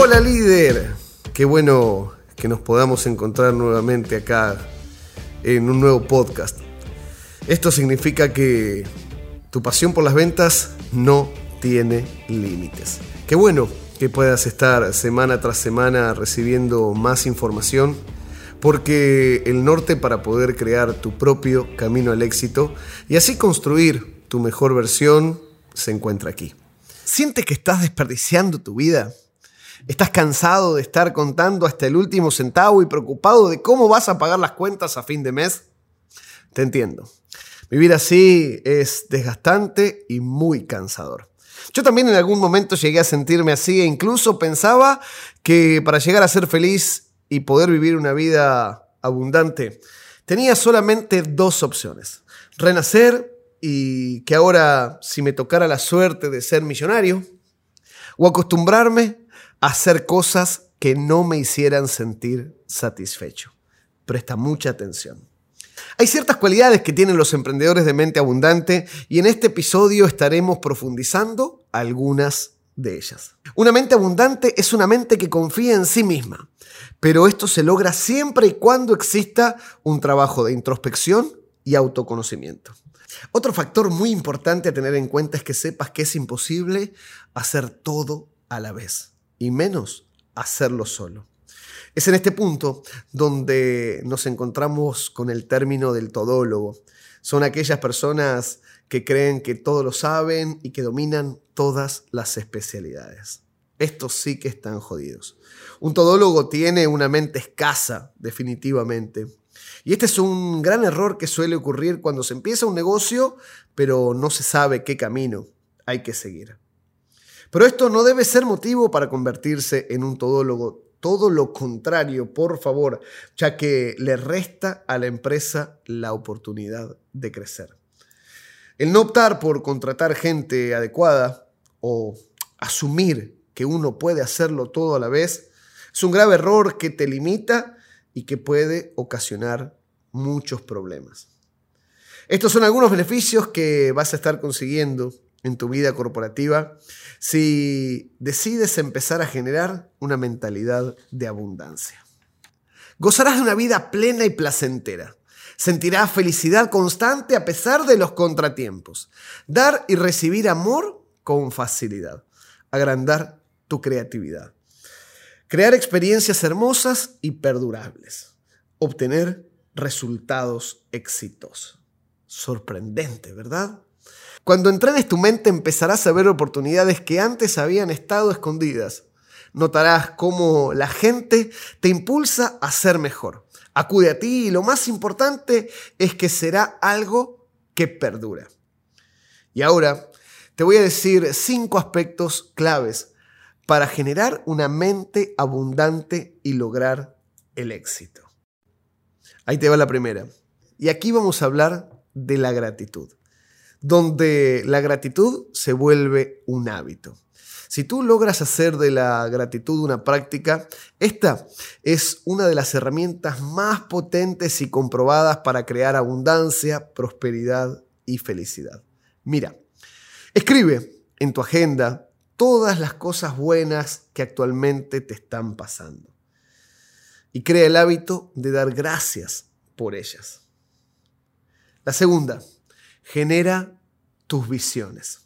Hola líder, qué bueno que nos podamos encontrar nuevamente acá en un nuevo podcast. Esto significa que tu pasión por las ventas no tiene límites. Qué bueno que puedas estar semana tras semana recibiendo más información, porque el norte para poder crear tu propio camino al éxito y así construir tu mejor versión se encuentra aquí. ¿Sientes que estás desperdiciando tu vida? ¿Estás cansado de estar contando hasta el último centavo y preocupado de cómo vas a pagar las cuentas a fin de mes? Te entiendo. Vivir así es desgastante y muy cansador. Yo también en algún momento llegué a sentirme así e incluso pensaba que para llegar a ser feliz y poder vivir una vida abundante, tenía solamente dos opciones. Renacer y que ahora si me tocara la suerte de ser millonario, o acostumbrarme hacer cosas que no me hicieran sentir satisfecho. Presta mucha atención. Hay ciertas cualidades que tienen los emprendedores de mente abundante y en este episodio estaremos profundizando algunas de ellas. Una mente abundante es una mente que confía en sí misma, pero esto se logra siempre y cuando exista un trabajo de introspección y autoconocimiento. Otro factor muy importante a tener en cuenta es que sepas que es imposible hacer todo a la vez, y menos hacerlo solo. Es en este punto donde nos encontramos con el término del todólogo. Son aquellas personas que creen que todo lo saben y que dominan todas las especialidades. Estos sí que están jodidos. Un todólogo tiene una mente escasa, definitivamente. Y este es un gran error que suele ocurrir cuando se empieza un negocio, pero no se sabe qué camino hay que seguir. Pero esto no debe ser motivo para convertirse en un todólogo todo lo contrario, por favor, ya que le resta a la empresa la oportunidad de crecer. El no optar por contratar gente adecuada o asumir que uno puede hacerlo todo a la vez es un grave error que te limita y que puede ocasionar muchos problemas. Estos son algunos beneficios que vas a estar consiguiendo en tu vida corporativa si decides empezar a generar una mentalidad de abundancia. Gozarás de una vida plena y placentera. Sentirás felicidad constante a pesar de los contratiempos. Dar y recibir amor con facilidad. Agrandar tu creatividad. Crear experiencias hermosas y perdurables. Obtener resultados exitosos. Sorprendente, ¿verdad? Cuando entrenes tu mente empezarás a ver oportunidades que antes habían estado escondidas. Notarás cómo la gente te impulsa a ser mejor. Acude a ti y lo más importante es que será algo que perdura. Y ahora te voy a decir cinco aspectos claves para generar una mente abundante y lograr el éxito. Ahí te va la primera. Y aquí vamos a hablar de la gratitud donde la gratitud se vuelve un hábito. Si tú logras hacer de la gratitud una práctica, esta es una de las herramientas más potentes y comprobadas para crear abundancia, prosperidad y felicidad. Mira, escribe en tu agenda todas las cosas buenas que actualmente te están pasando y crea el hábito de dar gracias por ellas. La segunda, genera tus visiones.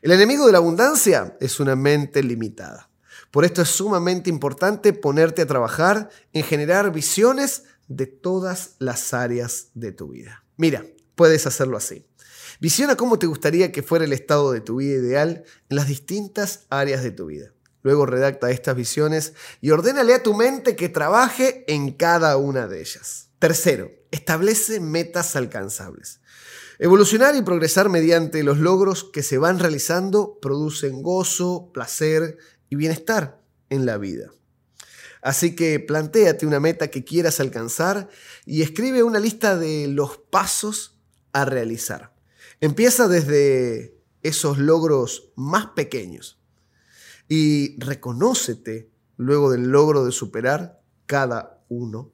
El enemigo de la abundancia es una mente limitada. Por esto es sumamente importante ponerte a trabajar en generar visiones de todas las áreas de tu vida. Mira, puedes hacerlo así. Visiona cómo te gustaría que fuera el estado de tu vida ideal en las distintas áreas de tu vida. Luego redacta estas visiones y ordénale a tu mente que trabaje en cada una de ellas. Tercero, establece metas alcanzables. Evolucionar y progresar mediante los logros que se van realizando producen gozo, placer y bienestar en la vida. Así que plantéate una meta que quieras alcanzar y escribe una lista de los pasos a realizar. Empieza desde esos logros más pequeños y reconócete luego del logro de superar cada uno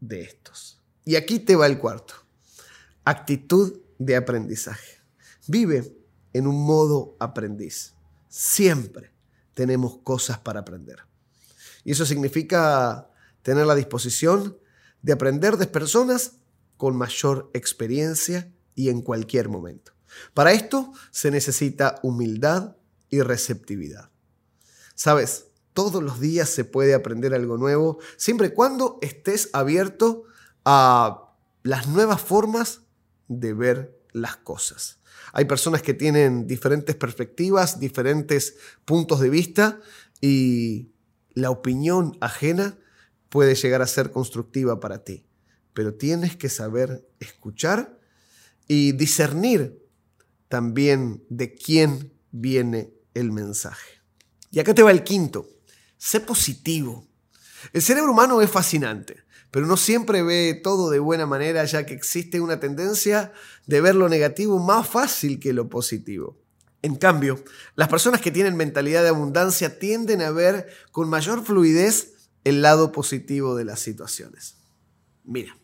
de estos. Y aquí te va el cuarto. Actitud de aprendizaje. Vive en un modo aprendiz. Siempre tenemos cosas para aprender. Y eso significa tener la disposición de aprender de personas con mayor experiencia y en cualquier momento. Para esto se necesita humildad y receptividad. Sabes, todos los días se puede aprender algo nuevo, siempre y cuando estés abierto a las nuevas formas de ver las cosas. Hay personas que tienen diferentes perspectivas, diferentes puntos de vista y la opinión ajena puede llegar a ser constructiva para ti. Pero tienes que saber escuchar y discernir también de quién viene el mensaje. Y acá te va el quinto. Sé positivo. El cerebro humano es fascinante, pero no siempre ve todo de buena manera ya que existe una tendencia de ver lo negativo más fácil que lo positivo. En cambio, las personas que tienen mentalidad de abundancia tienden a ver con mayor fluidez el lado positivo de las situaciones. Mira,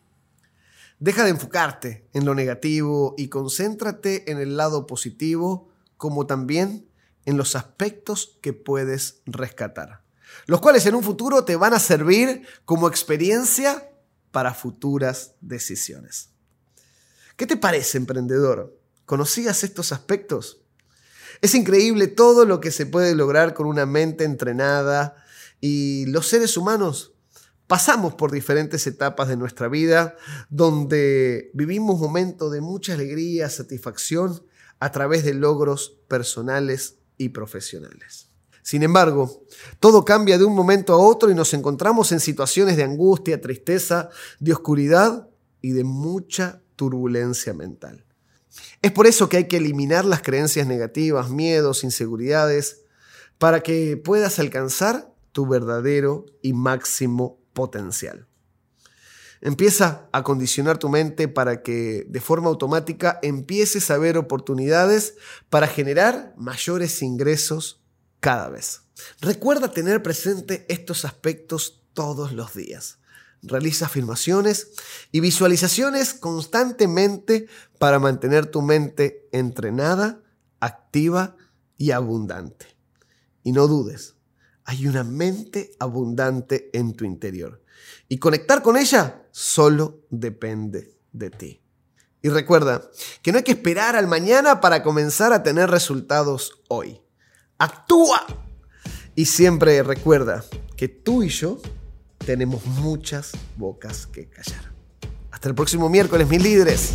deja de enfocarte en lo negativo y concéntrate en el lado positivo como también en los aspectos que puedes rescatar, los cuales en un futuro te van a servir como experiencia para futuras decisiones. ¿Qué te parece, emprendedor? ¿Conocías estos aspectos? Es increíble todo lo que se puede lograr con una mente entrenada y los seres humanos pasamos por diferentes etapas de nuestra vida donde vivimos momentos de mucha alegría, satisfacción a través de logros personales y profesionales. Sin embargo, todo cambia de un momento a otro y nos encontramos en situaciones de angustia, tristeza, de oscuridad y de mucha turbulencia mental. Es por eso que hay que eliminar las creencias negativas, miedos, inseguridades, para que puedas alcanzar tu verdadero y máximo potencial. Empieza a condicionar tu mente para que de forma automática empieces a ver oportunidades para generar mayores ingresos cada vez. Recuerda tener presente estos aspectos todos los días. Realiza afirmaciones y visualizaciones constantemente para mantener tu mente entrenada, activa y abundante. Y no dudes, hay una mente abundante en tu interior. Y conectar con ella solo depende de ti. Y recuerda que no hay que esperar al mañana para comenzar a tener resultados hoy. Actúa. Y siempre recuerda que tú y yo tenemos muchas bocas que callar. Hasta el próximo miércoles, mis líderes.